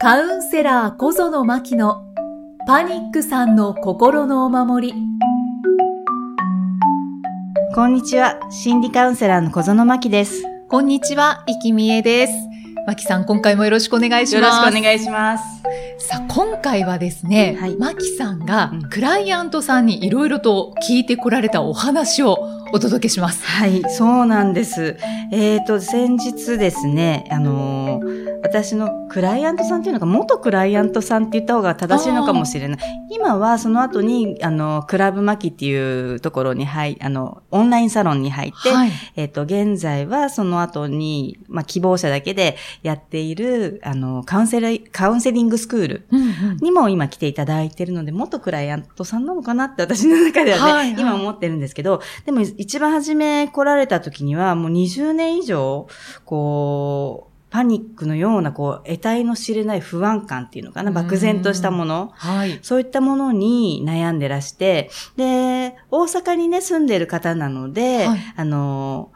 カウンセラー小園真希のパニックさんの心のお守り。こんにちは。心理カウンセラーの小園真希です。こんにちは、生きみえです。真希さん、今回もよろしくお願いします。よろしくお願いします。さあ、今回はですね、はい真希さんがうんクライアントさんにいろいろと聞いてこられたお話をお届けします。はい、そうなんです。えっ、と、先日ですね、あのー私のクライアントさんっていうのか、元クライアントさんって言った方が正しいのかもしれない。今はその後に、あの、クラブマキっていうところに入、あの、オンラインサロンに入って、はい。えっ、と、現在はその後に、まあ、希望者だけでやっている、あの、カウンセリ、カウンセリングスクールにも今来ていただいてるので、元クライアントさんなのかなって私の中ではね、はいはい今思ってるんですけど、でも一番初め来られた時にはもう20年以上、こう、パニックのような、こう、得体の知れない不安感っていうのかな、漠然としたもの。はい。そういったものに悩んでらして、で、大阪にね、住んでる方なので、はいあの、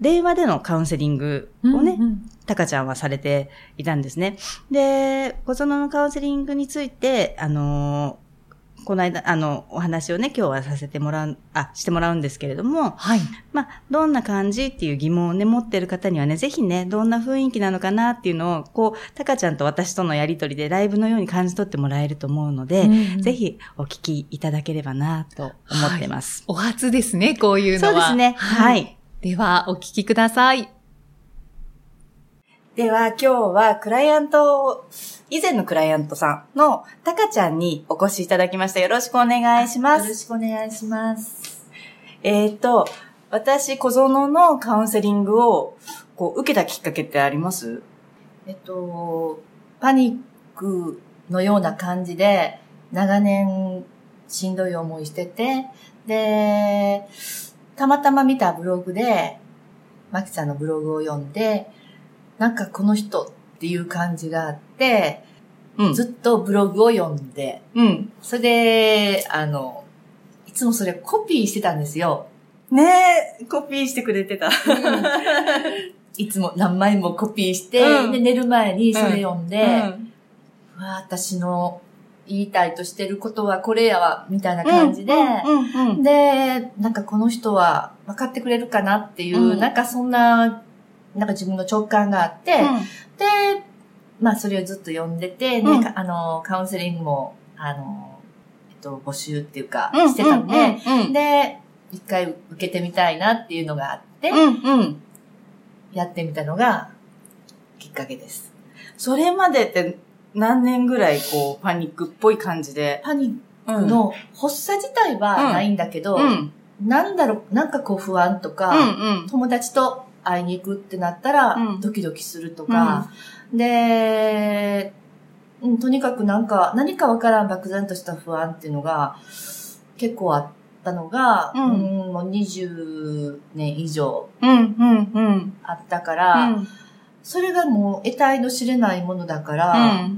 電話でのカウンセリングをね、うんうんタカちゃんはされていたんですね。で、小園のカウンセリングについて、あのーこの間、あの、お話をね、今日はさせてもらう、あ、してもらうんですけれども、はい。まあ、どんな感じっていう疑問をね、持ってる方にはね、ぜひね、どんな雰囲気なのかなっていうのを、こう、タカちゃんと私とのやりとりでライブのように感じ取ってもらえると思うので、うんうんぜひお聞きいただければなと思ってます。お初ですね、こういうのは。そうですね。はい。では、お聞きください。では今日はクライアント、以前のクライアントさんのタカちゃんにお越しいただきました。よろしくお願いします。よろしくお願いします。えっ、と、私、小園のカウンセリングをこう受けたきっかけってあります？えっと、パニックのような感じで、長年しんどい思いしてて、で、たまたま見たブログで、マキさんのブログを読んで、なんかこの人っていう感じがあって、うん。ずっとブログを読んで、うん。それで、あの、いつもそれコピーしてたんですよ。ねえ、コピーしてくれてた。いつも何枚もコピーして、うん。で、寝る前にそれ読んで、うん。うわ私の言いたいとしてることはこれやわ、みたいな感じで、で、なんかこの人は分かってくれるかなっていう、うん。なんかそんな、なんか自分の直感があって、で、まあそれをずっと読んでて、ね、うんかあの、カウンセリングも、あの、えっと、募集っていうか、うんしてたんで、うんうんで、一回受けてみたいなっていうのがあって、うんうん。やってみたのがきっかけです。それまでって何年ぐらいこうパニックっぽい感じで？パニックの発作自体はないんだけど、うん。なんだろう、なんかこう不安とか、うん友達と会いに行くってなったら、うんドキドキするとか、で、うん、とにかくなんか、何かわからん漠然とした不安っていうのが結構あったのが、うんうんもう20年以上うん。うんうんうん。あったから、うんそれがもう得体の知れないものだから、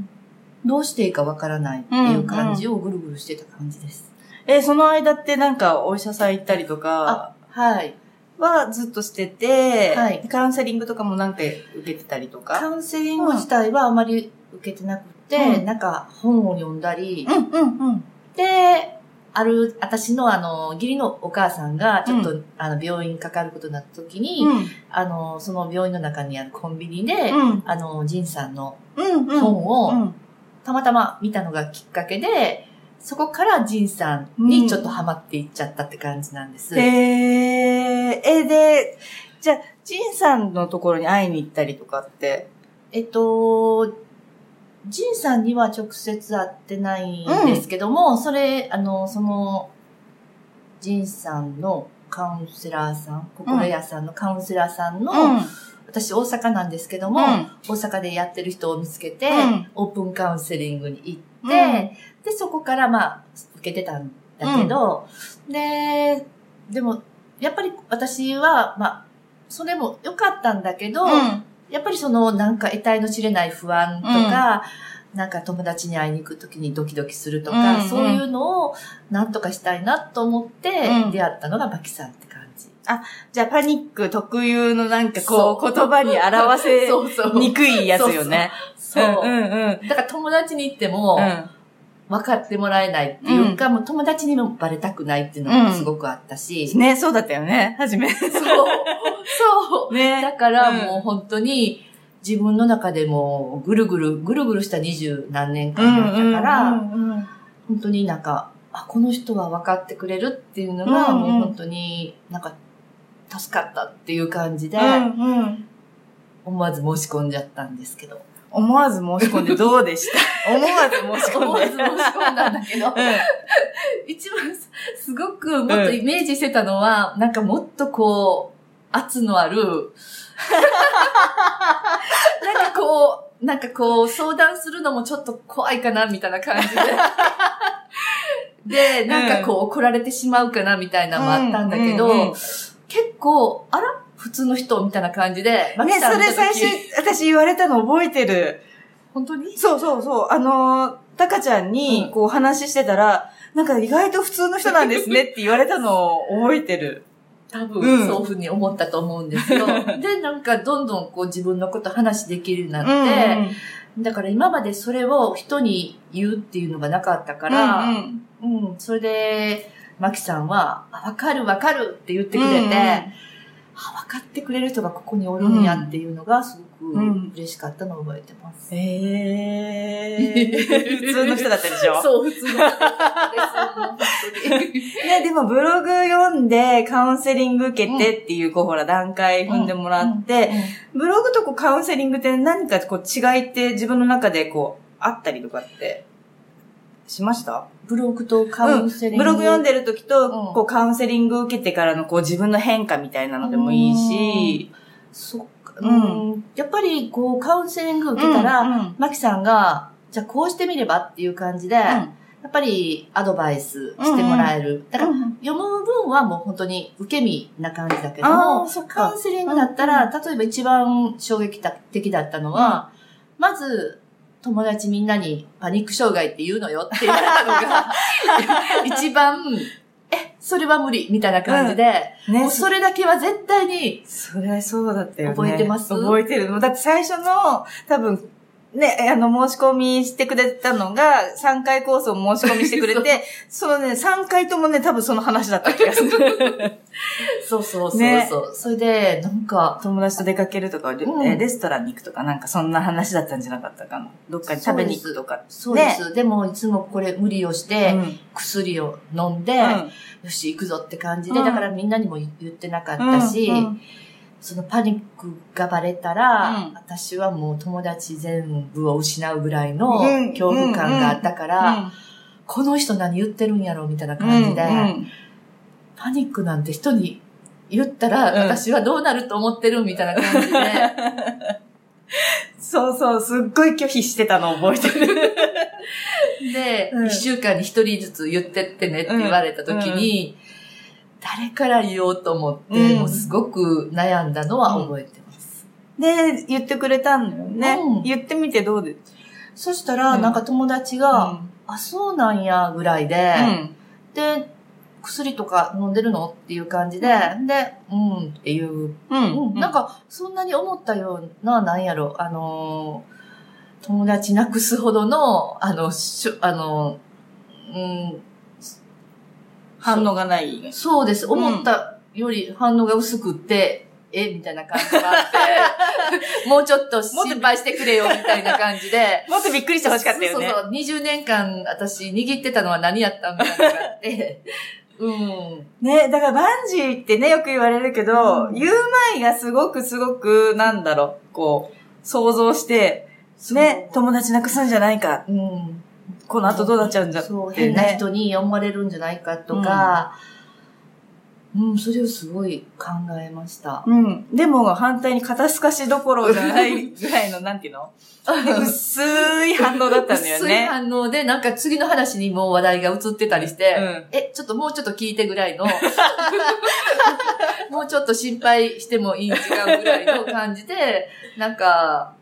どうしていいかわからないっていう感じをぐるぐるしてた感じです。え、その間ってなんかお医者さん行ったりとかはい。はずっとしてて、はいカウンセリングとかもなんか受けてたりとカか。ウンセリング自体はあまり受けてなくて、うんなんか本を読んだり、うんうんうん。で、ある、私のあの、義理のお母さんが、ちょっと、あの、病院にかかることになった時に、うんあの、その病院の中にあるコンビニで、うんあの、ジンさんのうんうん。本を、うんたまたま見たのがきっかけで、そこからジンさんにちょっとハマっていっちゃったって感じなんです。へー。え、で、じゃあ、ジンさんのところに会いに行ったりとかって。えっと、ジンさんには直接会ってないんですけども、それ、あの、その、ジンさんのカウンセラーさん、心屋さんのカウンセラーさんの、私大阪なんですけども、うん。大阪でやってる人を見つけて、うん。オープンカウンセリングに行って、うん。で、そこからまあ、受けてたんだけど、で、でも、やっぱり私は、まあ、それも良かったんだけど、うんやっぱりそのなんか得体の知れない不安とか、なんか友達に会いに行くときにドキドキするとか、うんうんそういうのをなんとかしたいなと思ってうん出会ったのがバキさんって感じ。じゃあパニック特有のなんかこう、言葉に表せ そうそう。にくいやつよね。そう。うんうんだから友達に言っても、うん。分かってもらえないっていうか、もう友達にもバレたくないっていうのがすごくあったし。ね、そうだったよね、初め。そう。そう。ねだからうんもう本当に自分の中でもぐるぐる、ぐるぐるした二十何年間だったから、うんうん本当になんか、あ、この人は分かってくれるっていうのが、うんうんもう本当になんか、助かったっていう感じで、うんうん思わず申し込んじゃったんですけど。思わず申し込んでどうでした？思わず申し込んで。思わず申し込んだんだけど、一番すすごくもっとイメージしてたのは、なんかもっとこう、圧のある、なんかこう、なんかこう、相談するのもちょっと怖いかな、みたいな感じで。で、なんかこう、怒られてしまうかな、みたいなのもあったんだけど、うんうんうん。結構、あら普通の人みたいな感じで、マキね、それ最初、私言われたの覚えてる。本当に？そうそうそう。あのー、タカちゃんうんに、こう話してたら、なんか意外と普通の人なんですねって言われたのを覚えてる。多分、うんそういうふうに思ったと思うんですよ。で、なんか、どんどんこう自分のこと話できるようになって、だから今までそれを人に言うっていうのがなかったから、ううんん、それで、マキさんは、あわかるわかるって言ってくれて、うんうんあ、わかってくれる人がここにおるんやっていうのがすごくうん嬉しかったのを覚えてます。へー。普通の人だったでしょ？そう、普通の人です。本当に。ね、でもブログ読んでカウンセリング受けてっていう、こうほら段階踏んでもらって、ブログとこうカウンセリングって何かこう違いって自分の中でこうあったりとかって？しました？ブログとカウンセリング。ブログ読んでる時と、うん。こうカウンセリング受けてからのこう自分の変化みたいなのでもいいし、そっか、ううん。ん。やっぱり、こう、カウンセリング受けたら、うんマキさんが、じゃあこうしてみればっていう感じで、やっぱりアドバイスしてもらえる。だから、読む分はもう本当に受け身な感じだけどあもカウンセリングだったら、例えば一番衝撃的だったのは、まず、友達みんなにパニック障害って言うのよって言われたのが、一番、え、それは無理みたいな感じで、ねもうそれだけは絶対にそれそうだったよね。覚えてます？覚えてる。だって最初の、多分、ね、あの、申し込みしてくれたのが、3回コースを申し込みしてくれて、そのね、3回ともね、多分その話だった気がする。そうそうそうそう。ねそれで、なんか、友達と出かけるとか、レうんレストランに行くとか、なんかそんな話だったんじゃなかったかな。どっかに食べに行くとか。そうです。でも、いつもこれ無理をして、うん薬を飲んで、うんよし、行くぞって感じで、うんだからみんなにも言ってなかったし、うんうんそのパニックがバレたら、うん。私はもう友達全部を失うぐらいのうん。恐怖感があったから、この人何言ってるんやろみたいな感じで、パニックなんて人に言ったら、うん。私はどうなると思ってるみたいな感じで、そうそう、すっごい拒否してたの覚えてる。で、一、うん。週間に一人ずつ言ってってねって言われた時に、誰から言おうと思って、うん。もうすごく悩んだのは覚えてます。で、言ってくれたんだよね。うん。言ってみてどうでそしたら、うん。なんか友達が、あ、そうなんや、ぐらいで、で、薬とか飲んでるの？っていう感じで、で、うんっていう、うん。うん。なん、か、そんなに思ったような、なんやろ、あのー友達なくすほどの、あの、しょあの、うん、反応がない。そうです。思ったより反応が薄くって、えみたいな感じがあって、もうちょっと心配してくれよ、みたいな感じで。もっとびっくりしてほしかったよね。そうそうそう。20年間私握ってたのは何やったんみたいなのがあって。うん。ね、だからバンジーってね、よく言われるけど、うん言う前がすごくすごく、なんだろう、こう、想像して、ね、友達なくすんじゃないか。うん。この後どうなっちゃうんじゃそう、ってね変な人に思われるんじゃないかとか、うん、それをすごい考えました。うん。でも反対に肩透かしどころじゃないぐらいの、なんていうの？薄い反応だったんだよ薄いね。反応で、なんか次の話にもう話題が移ってたりして、うんえ、ちょっともうちょっと聞いてぐらいの、もうちょっと心配してもいい違うぐらいの感じで、なんか、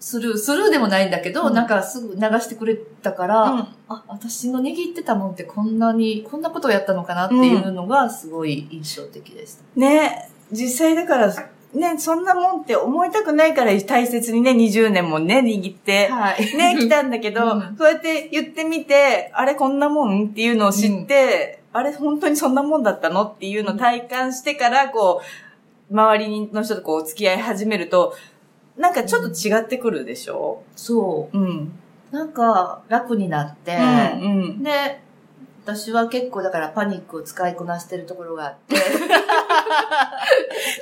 スルー、スルーでもないんだけど、うん。なんかすぐ流してくれたから、うん。あ、私の握ってたもんってこんなに、こんなことをやったのかなっていうのがすごい印象的でした。ね、実際だから、ね、そんなもんって思いたくないから大切にね、20年もね、握って、はい。ね、来たんだけど、うん。そうやって言ってみて、あれこんなもんっていうのを知って、あれ本当にそんなもんだったのっていうのを体感してから、こう、周りの人とこう付き合い始めると、なんかちょっと違ってくるでしょ？そうん。う。なんか楽になって、うん、うん。で、私は結構だからパニックを使いこなしてるところがあって、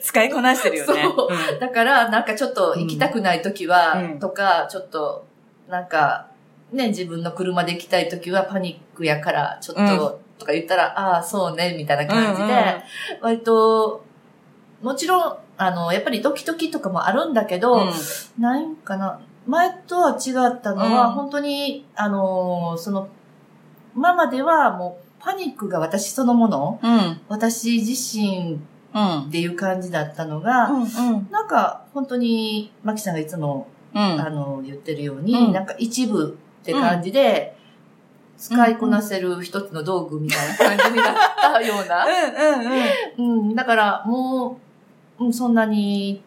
使いこなしてるよね。そううんだからなんかちょっと行きたくない時は、うんとか、ちょっと、なんか、ね、自分の車で行きたい時はパニックやから、ちょっと、とか言ったら、ああ、そうね、みたいな感じで、割と、もちろん、あの、やっぱりドキドキとかもあるんだけど、うんないんかな。前とは違ったのは、うん本当に、あのーその、今まではもう、パニックが私そのもの、うん。私自身うん。っていう感じだったのが、うん。なんか、本当に、マキさんがいつも、うん。あの、言ってるように、うんなんか一部って感じで、使いこなせる一つの道具みたいな感じになったような。うんうんうん。うん、だからもう、うん、そんなに、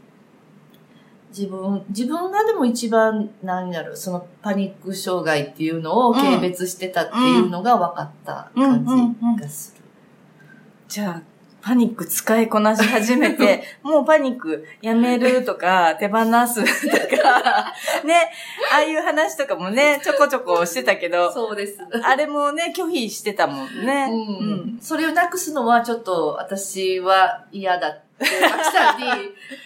自分、自分がでも一番、なんやろ、そのパニック障害っていうのを軽蔑してたっていうのが分かった感じがする。じゃあ、パニック使いこなし始めて、もうパニックやめるとか、手放すとか、ね、ああいう話とかもね、ちょこちょこしてたけど、そうです。あれもね、拒否してたもんね。うん。それをなくすのはちょっと私は嫌だって、マキさんに、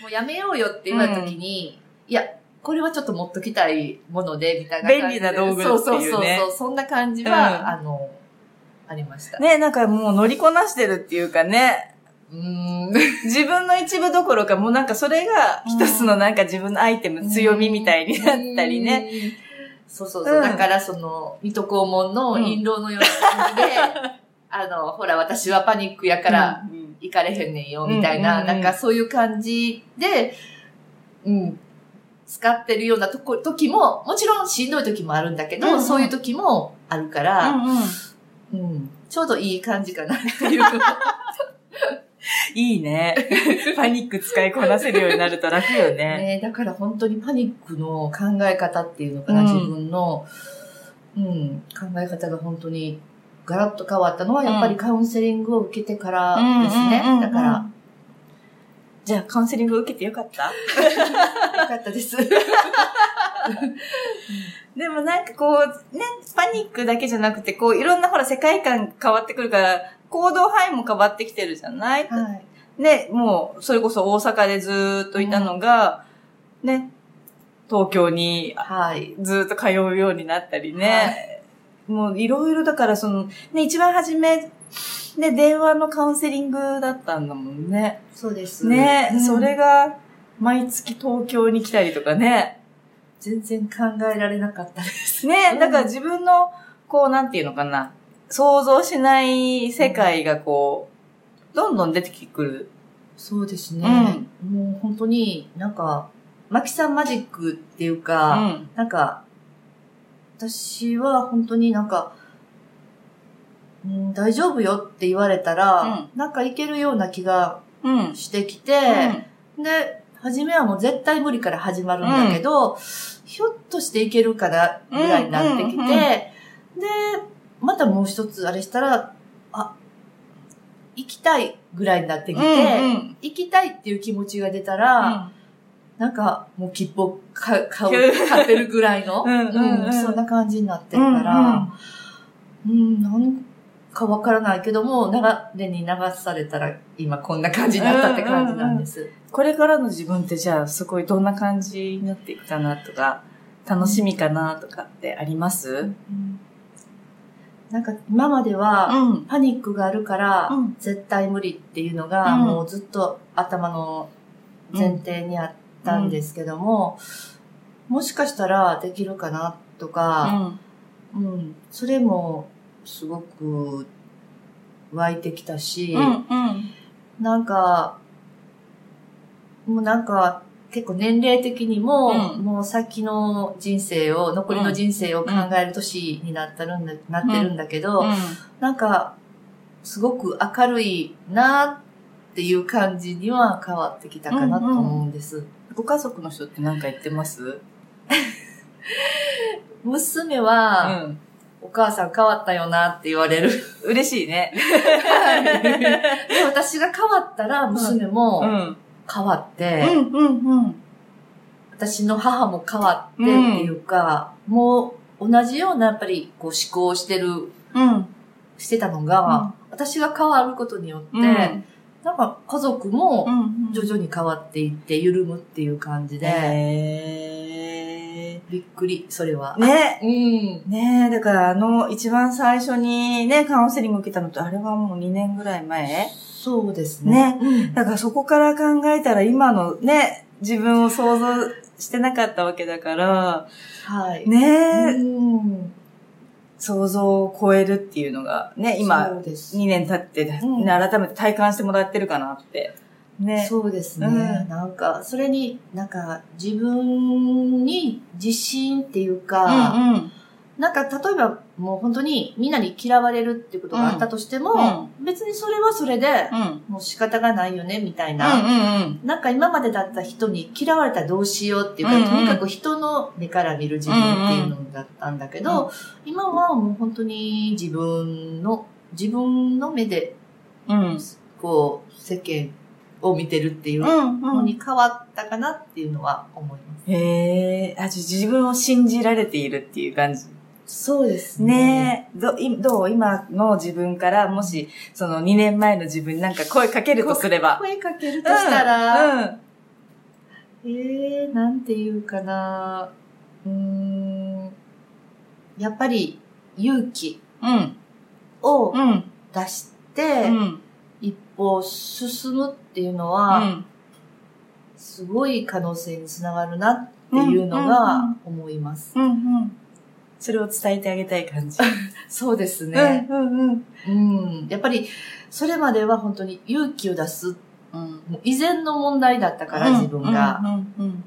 もうやめようよって言われた時に、いや、これはちょっと持っときたいもので、みたいな感じで。便利な道具っていうねそうそうそうそう。そんな感じは、うんあの、ありました。ね、なんかもう乗りこなしてるっていうかね、うーん。自分の一部どころか、もうなんかそれが一つのなんか自分のアイテム、強みみたいになったりね。うん。そうそうそう。うんだから、その、水戸黄門の印籠のような感じで、あの、ほら、私はパニックやから、うん行かれへんねんよ、みたいな、うんうんうんなんかそういう感じで、うん、使ってるようなとこ、時も、もちろんしんどい時もあるんだけど、うんうんそういう時もあるから、うんうんうん、ちょうどいい感じかなっていう。いいね。パニック使いこなせるようになると楽よね。ね、だから本当にパニックの考え方っていうのかな、うん自分の、うん、考え方が本当にガラッと変わったのは、やっぱりカウンセリングを受けてからですね。だから、じゃあカウンセリング受けてよかったよかったです。でもなんかこう、ね、パニックだけじゃなくて、こういろんなほら世界観変わってくるから、行動範囲も変わってきてるじゃない、はい。ね、もう、それこそ大阪でずーっといたのが、ね、東京にはい。ずーっと通うようになったりね。もういろいろだからその、ね、一番初め、ね、電話のカウンセリングだったんだもんね。そうです。ね、うんそれが、毎月東京に来たりとかね。全然考えられなかったです。ね、うんだから自分の、こう、なんていうのかな、想像しない世界がこう、どんどん出てくる。そうですね。もう本当になんか、マキさんマジックっていううか、ん。なんか、私は本当になんか、うん、大丈夫よって言われたら、なんかいけるような気がうん。してきて、で、初めはもう絶対無理から始まるんだけど、ひょっとしていけるかなぐらいになってきて、うんうんうんで、またもう一つあれしたら、あ、行きたいぐらいになってきて、うん行きたいっていう気持ちが出たら、なんかもう切符を買う、買ってるぐらいの、うんうんうん。そんな感じになってるから、うん、なんかわからないけども、流れに流されたら今こんな感じになったって感じなんです。これからの自分ってじゃあ、すごいどんな感じになっていくかなとか、楽しみかなとかってあります？うんなんか今までは、ん。パニックがあるから、うん絶対無理っていうのが、うんもうずっと頭の前提にあったんですけども、もしかしたらできるかなとか、うん、それもすごく湧いてきたし、うん。うん。なんか、もうなんか、結構年齢的にも、うんもう先の人生を、残りの人生を考える年になってるんだ、なってるんだけど、なんか、すごく明るいなっていう感じには変わってきたかなと思うんです。ご家族の人って何か言ってます？娘は、ん。お母さん変わったよなって言われる。嬉しいね。で、私が変わったら娘もん。変わって、うん、うん、うん。私の母も変わってっていうか、もう同じようなやっぱりこう思考をしてる、うん。してたのが、私が変わることによって、うんなんか家族もん徐々に変わっていって緩むっていう感じで、へびっくり、それは。ー。ね。うん。ねえ、だからあの、一番最初にね、カウンセリング受けたのって、あれはもう2年ぐらい前？そうですね。うんだからそこから考えたら今のね、自分を想像してなかったわけだから、はい。ねえ、うん。想像を超えるっていうのが、ね、今、そうです2年経って、うんね改めて体感してもらってるかなって。ね。そうですね。うんなんか、それに、なんか、自分に自信っていうか、うんうん。なんか、例えば、もう本当にみんなに嫌われるっていうことがあったとしても、別にそれはそれで、うん。もう仕方がないよね、みたいうんな。うんなんか今までだった人に嫌われたらどうしようっていうか、うんうんとにかく人の目から見る自分っていうのだったんだけど、今はもう本当に自分の、自分の目で、うん。うん。こう、世間を見てるっていううんうん。のに変わったかなっていうのは思います。へえ、あ、じゃあ自分を信じられているっていう感じ。そうですねえ、ど、いどう？今の自分から、もし、その2年前の自分になんか声かけるとすれば。声かけるとしたら、うん。えー、なんていうかな。うーん、やっぱり勇気うん。をうん。出して、うん。一歩進むっていうのうは、ん。すごい可能性につながるなっていうのうんうんが思います。うん。うん。それを伝えてあげたい感じ。そうですね。うん。うん。うん。やっぱり、それまでは本当に勇気を出す、うん。以前の問題だったから、自分が。うん。うん。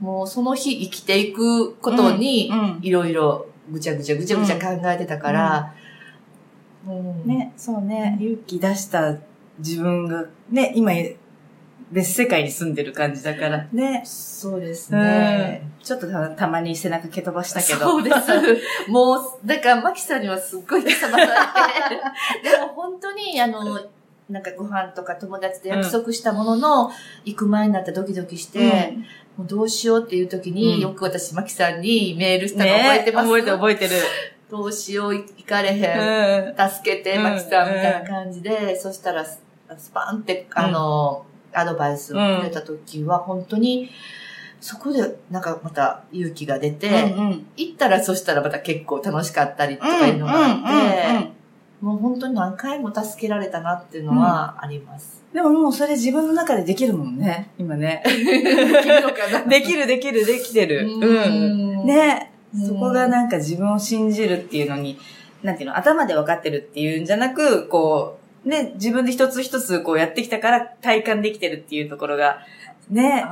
もうその日生きていくことにう、ん。いろいろぐちゃぐちゃぐちゃぐちゃ考えてたから、うんね、そうね、勇気出した自分が、ね、今、別世界に住んでる感じだから。ね。そうですうね。ん。ちょっとたたまに背中蹴飛ばしたけど。そうです。もう、だから、マキさんにはすっごい手さばされて、でも本当に、あの、なんかご飯とか友達で約束したものの、行く前になってドキドキして、もうどうしようっていう時に、うんよく私、マキさんにメールしたのね覚えてます、覚えてる覚えてる。どうしよう、行かれへん。うん。助けて、うんマキさん、みたいな感じで、そしたら、ススパンって、あの、アドバイスをくれた時は、本当に、そこで、なんかまた勇気が出て、うん。行ったらそしたらまた結構楽しかったりとかいうのがあって、もう本当に何回も助けられたなっていうのはあります。でももうそれ自分の中でできるもんね。今ね。できるのかなできるできるできてる。うん。ん。ね。うんそこがなんか自分を信じるっていうのに、なんていうの、頭で分かってるっていうんじゃなく、こう、ね、自分で一つ一つこうやってきたから体感できてるっていうところが、ね、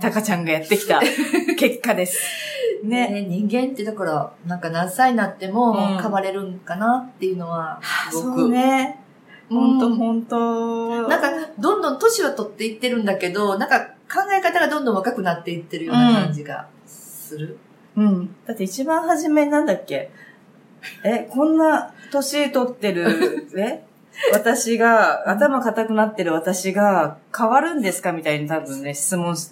タカちゃんがやってきた 結果です。ね。ね人間ってだから、なんか何歳になってもうん変われるんかなっていうのは、すごく。そうね。うんほんとほんと。なんか、どんどん年は取っていってるんだけど、なんか考え方がどんどん若くなっていってるような感じがする。うん。だって一番初めなんだっけ？え、こんな年取ってる、え？私が、頭固くなってる私が変わるんですかみたいに多分ね、質問し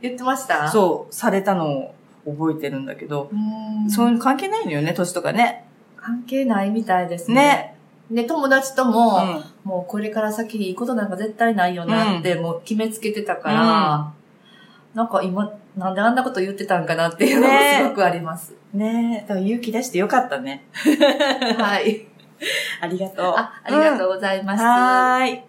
言ってました？う。そう、されたのを覚えてるんだけど、うんそういうの関係ないのよね、年とかね。関係ないみたいですね。ね。で、友達とうも、ん。もうこれから先いいことなんか絶対ないよなって、もう決めつけてたから、なんか今、なんであんなこと言ってたんかなっていうのがねすごくあります。ねだから勇気出してよかったね。はい。ありがとう。あ、ありがとうございます。はーい。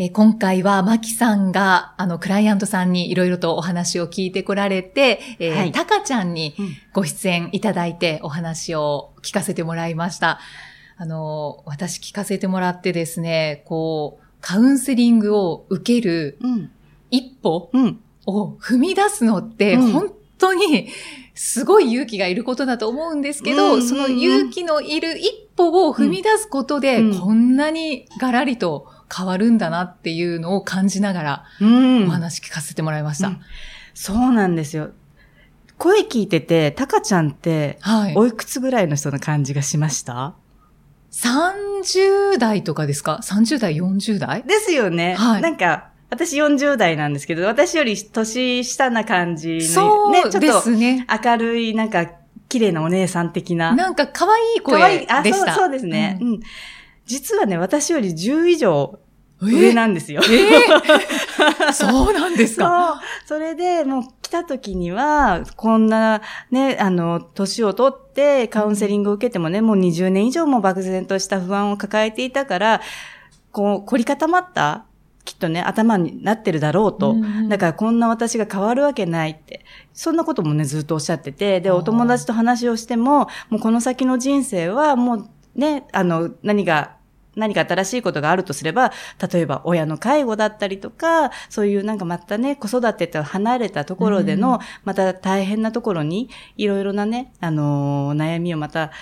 えー今回はマキさんが、あの、クライアントさんにいろいろとお話を聞いてこられて、えーはいタカちゃんにうんご出演いただいてお話を聞かせてもらいました。あの、私聞かせてもらってですね、こう、カウンセリングを受けるうん。一歩うん。を踏み出すのって、うん本当にすごい勇気がいることだと思うんですけど、うんうんうんその勇気のいる一歩を踏み出すことで、うんこんなにガラリと変わるんだなっていうのを感じながらうん。お話聞かせてもらいました。うんそうなんですよ。声聞いてて、タカちゃんって、はい。おいくつぐらいの人の感じがしました？30代とかですか ?30 代、40代？ですよね。はいなんか、私40代なんですけど、私より年下な感じその、ね、うでちょっ。と明るい、なんか、綺麗なお姉さん的な。なんか可愛い可愛いあ、声でした。そうそうですね、ううん。実はね、私より10以上ん上なんですよ。えー そうなんですか？そう。それで、もう来た時には、こんなね、あの、年を取ってカウンセリングを受けてもね、もう20年以上も漠然とした不安を抱えていたから、こう、凝り固まった、きっとね、頭になってるだろうと。うんうんだからこんな私が変わるわけないって。そんなこともね、ずっとおっしゃってて、で、お友達と話をしても、もうこの先の人生はもうね、あの、何が、何か新しいことがあるとすれば、例えば親の介護だったりとか、そういうなんかまたね、子育てと離れたところでの、うんまた大変なところに、いろいろなね、あのー悩みをまた、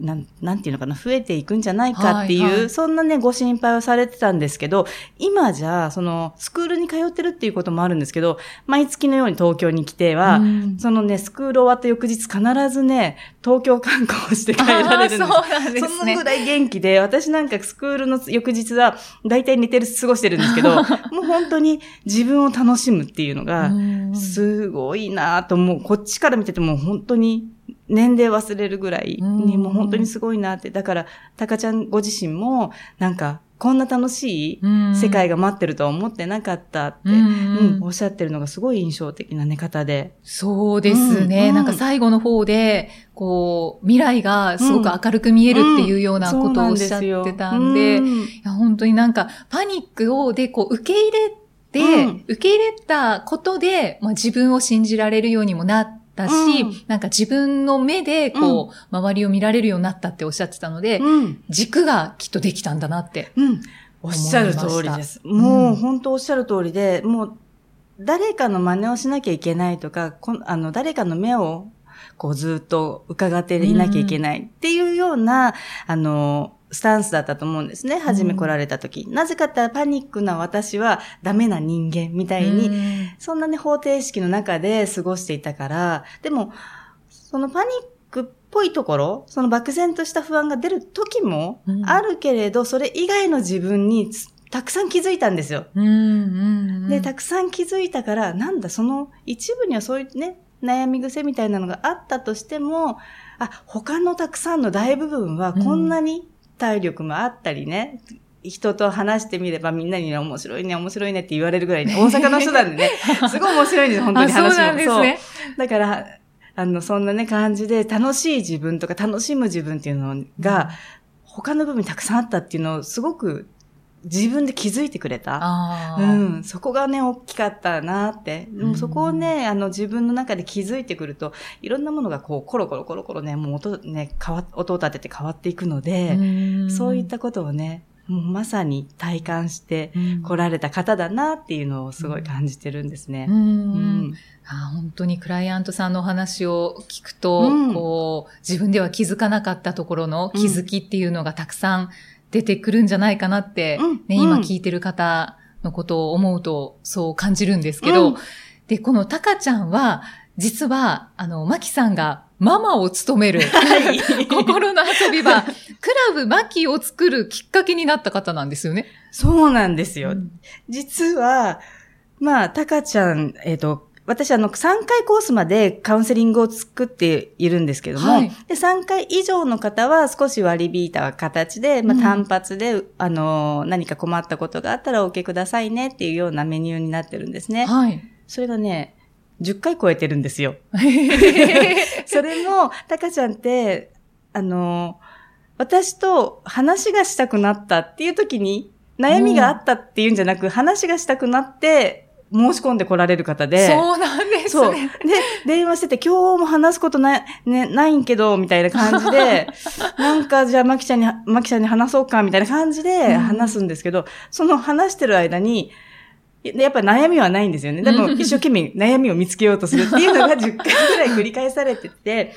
なん、なんていうのかな、増えていくんじゃないかっていう、はいはいそんなね、ご心配をされてたんですけど、今じゃ、その、スクールに通ってるっていうこともあるんですけど、毎月のように東京に来ては、うんそのね、スクール終わった翌日必ずね、東京観光をして帰られるんですそうなんですねそのぐ。らい元気で、私なんかスクールの翌日は、だいたい寝てる、過ごしてるんですけど、もう本当に自分を楽しむっていうのが、うんすごいなと思う。こっちから見てても本当に年齢忘れるぐらいに、うんもう本当にすごいなって。だから、たかちゃんご自身も、なんか、こんな楽しいうん。世界が待ってるとは思ってなかったって、うん。うんおっしゃってるのがすごい印象的なね、方で。そうですね、うんうん。なんか最後の方で、こう、未来がすごく明るく見えるっていうようなことをおっしゃってたんで、うんいや本当になんかパニックをでこう受け入れて、うん。受け入れたことで、まあ、自分を信じられるようにもなったし、うんなんか自分の目でこう、周りを見られるようになったっておっしゃってたので、うん。軸がきっとできたんだなって。うん。おっしゃる通りです。もう本当おっしゃる通りで、もう誰かの真似をしなきゃいけないとか、こんあの誰かの目をこうずっと伺っていなきゃいけないっていうような、あの、スタンスだったと思うんですね。初め来られた時。なぜかってパニックな私はダメな人間みたいに、うんそんなね、方程式の中で過ごしていたから、でも、そのパニックっぽいところ、その漠然とした不安が出る時もうんあるけれど、それ以外の自分につたくさん気づいたんですよ。うんうんで、たくさん気づいたから、なんだ、その一部にはそういうね、悩み癖みたいなのがあったとしても、あ、他のたくさんの大部分はこんなに体力もあったりね、人と話してみればみんなにね、面白いね、面白いねって言われるぐらいね、大阪の人なんでね、すごい面白いんですよ、本当にあそう話も。なんですね。そうだから、あの、そんなね、感じで、楽しい自分とか楽しむ自分っていうのが、他の部分にたくさんあったっていうのを、すごく自分で気づいてくれた。うん、そこがね、大きかったなって。でうん。もそこをね、あの、自分の中で気づいてくると、いろんなものがこう、コロコロコロコロね、もう音、ね、変わ、音を立てて変わっていくので、ん。そういったことをね、もうまさに体感してうん。来られた方だなっていうのをすごい感じてるんですね。うん。うん。あー本当にクライアントさんのお話を聞くと、うん。こう、自分では気づかなかったところの気づきっていうのがたくさん出てくるんじゃないかなって、うん今聞いてる方のことを思うとそう感じるんですけど、うん。で、このタカちゃんは、実は、あの、マキさんがママを務める、心の遊び場、クラブマキを作るきっかけになった方なんですよね。そうなんですよ。うん。実は、まあ、たかちゃん、えっ、と、私、あの、3回コースまでカウンセリングを作っているんですけども、はいで、3回以上の方は少し割り引いた形で、まあ、うん単発で、あの、何か困ったことがあったらお受けくださいねっていうようなメニューになってるんですね。はい。それがね、10回超えてるんですよ。それも、たかちゃんって、あの、私と話がしたくなったっていう時に、悩みがあったっていうんじゃなく、話がしたくなって、申し込んで来られる方で。そうなんですそう。ね。で、電話してて、今日も話すことない、ね、ないんけど、みたいな感じで、なんか、じゃあ、まきちゃんに、まきちゃんに話そうか、みたいな感じで話すんですけど、その話してる間に、やっぱ悩みはないんですよね。でも、一生懸命悩みを見つけようとするっていうのが10回ぐらい繰り返されてて、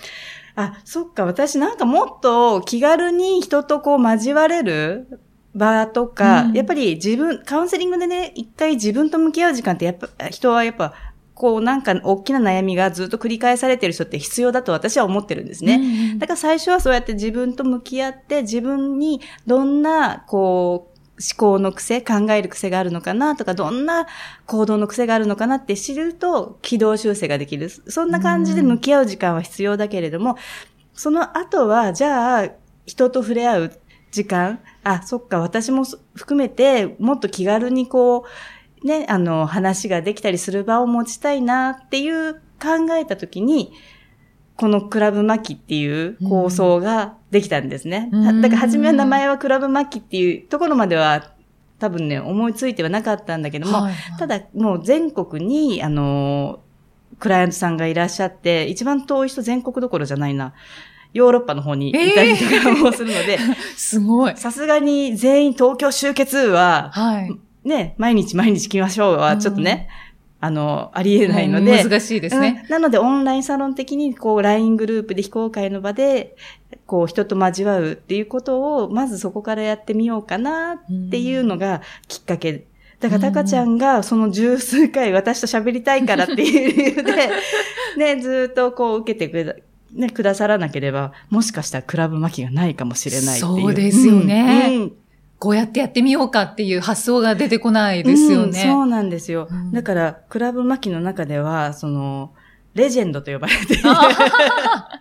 あ、そっか、私なんかもっと気軽に人とこう交われる場とか、うんやっぱり自分、カウンセリングでね、一回自分と向き合う時間ってやっぱ、人はやっぱ、こうなんか大きな悩みがずっと繰り返されてる人って必要だと私は思ってるんですね。ねだから最初はそうやって自分と向き合って、自分にどんな、こう、思考の癖、考える癖があるのかなとか、どんな行動の癖があるのかなって知ると、軌道修正ができる。そんな感じで向き合う時間は必要だけれども、その後は、じゃあ、人と触れ合う時間、あ、そっか、私も含めて、もっと気軽にこう、ね、あの、話ができたりする場を持ちたいなっていう考えたときに、このクラブマキっていう構想ができたんですね。うんだから初めは名前はクラブマキっていうところまでは多分ね、思いついてはなかったんだけども、はいただもう全国に、あの、クライアントさんがいらっしゃって、一番遠い人全国どころじゃないな。ヨーロッパの方にいたりとかもするので、すごい。さすがに全員東京集結は、はい。ね、毎日毎日来ましょうはちょっとね、あの、ありえないので、うん難しいですね。うんなので、オンラインサロン的に、こう、LINE グループで非公開の場で、こう、人と交わうっていうことを、まずそこからやってみようかなっていうのがきっかけ。だから、たかちゃんが、その十数回私と喋りたいからっていう理由で、ね、ずーっとこう、受けてくれた。ね、くださらなければ、もしかしたらクラブ巻きがないかもしれないっていう。そうですよねうんうんこうやってやってみようかっていう発想が出てこないですよね。うんそうなんですよ。うんだから、クラブ巻きの中では、その、レジェンドと呼ばれている。ああ、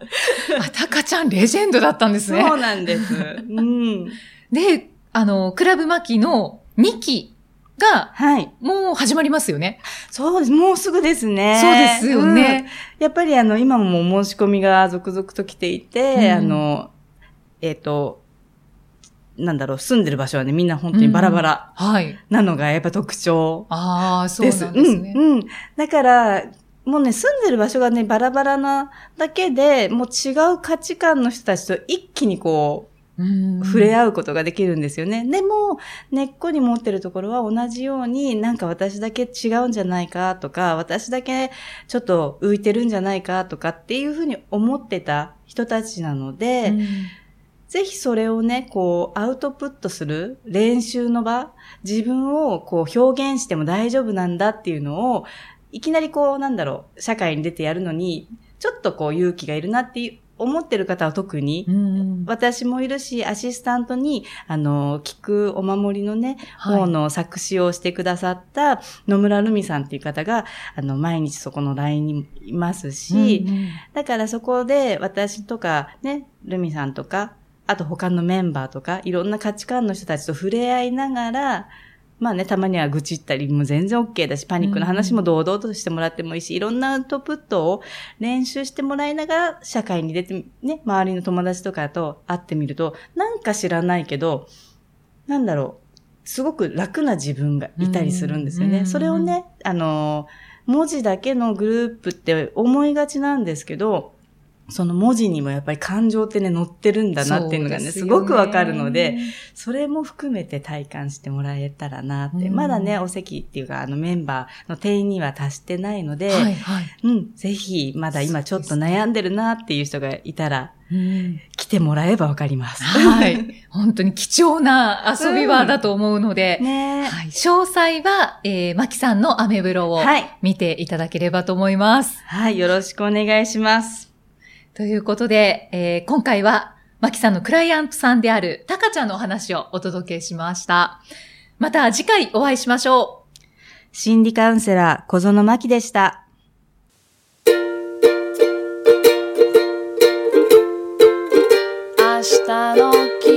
たかちゃんレジェンドだったんですね。そうなんです。うん。で、あの、クラブマキの2期がはい。もう始まりますよね。そうです。もうすぐですね。そうですよね。うんやっぱりあの、今ももう申し込みが続々と来ていて、うんあの、えっ、と、なんだろう、住んでる場所はね、みんな本当にバラバラはい。なのがやっぱ特徴ああ、そうです。なんですね。うん、うん。だから、もうね、住んでる場所がね、バラバラなだけで、もう違う価値観の人たちと一気にこうんう、触れ合うことができるんですよね。でも、根っこに持ってるところは同じように、なんか私だけ違うんじゃないかとか、私だけちょっと浮いてるんじゃないかとかっていうふうに思ってた人たちなので、うんぜひそれをね、こう、アウトプットする練習の場、自分をこう表現しても大丈夫なんだっていうのを、いきなりこう、なんだろう、社会に出てやるのに、ちょっとこう勇気がいるなっていう思ってる方は特に、うん私もいるし、アシスタントに、あの、聞くお守りのね、はい。方の作詞をしてくださった野村ルミさんっていう方が、あの、毎日そこの LINE にいますし、うんうん。だからそこで私とかね、ルミさんとか、あと他のメンバーとか、いろんな価値観の人たちと触れ合いながら、まあね、たまには愚痴ったりも全然 OK だし、パニックの話も堂々としてもらってもいいし、いろんなアウトプットを練習してもらいながら、社会に出て、ね、周りの友達とかと会ってみると、なんか知らないけど、なんだろう、すごく楽な自分がいたりするんですよね。うんそれをね、あの、文字だけのグループって思いがちなんですけど、その文字にもやっぱり感情ってね、乗ってるんだなっていうのがね、すそうですよごくわかるので、、それも含めて体感してもらえたらなって。うんまだね、お席っていうか、あのメンバーの定員には達してないので、はいはい。うん、ぜひ、まだ今ちょっと悩んでるなっていう人がいたら、うん来てもらえばわかります。はい。本当に貴重な遊び場だと思うので、ねはい、詳細は、えー、マキさんのアメブロをはい。見ていただければと思います。はい、よろしくお願いします。ということで、えー今回は、マキさんのクライアントさんであるタカちゃんのお話をお届けしました。また次回お会いしましょう。心理カウンセラー、小園真希でした。明日の気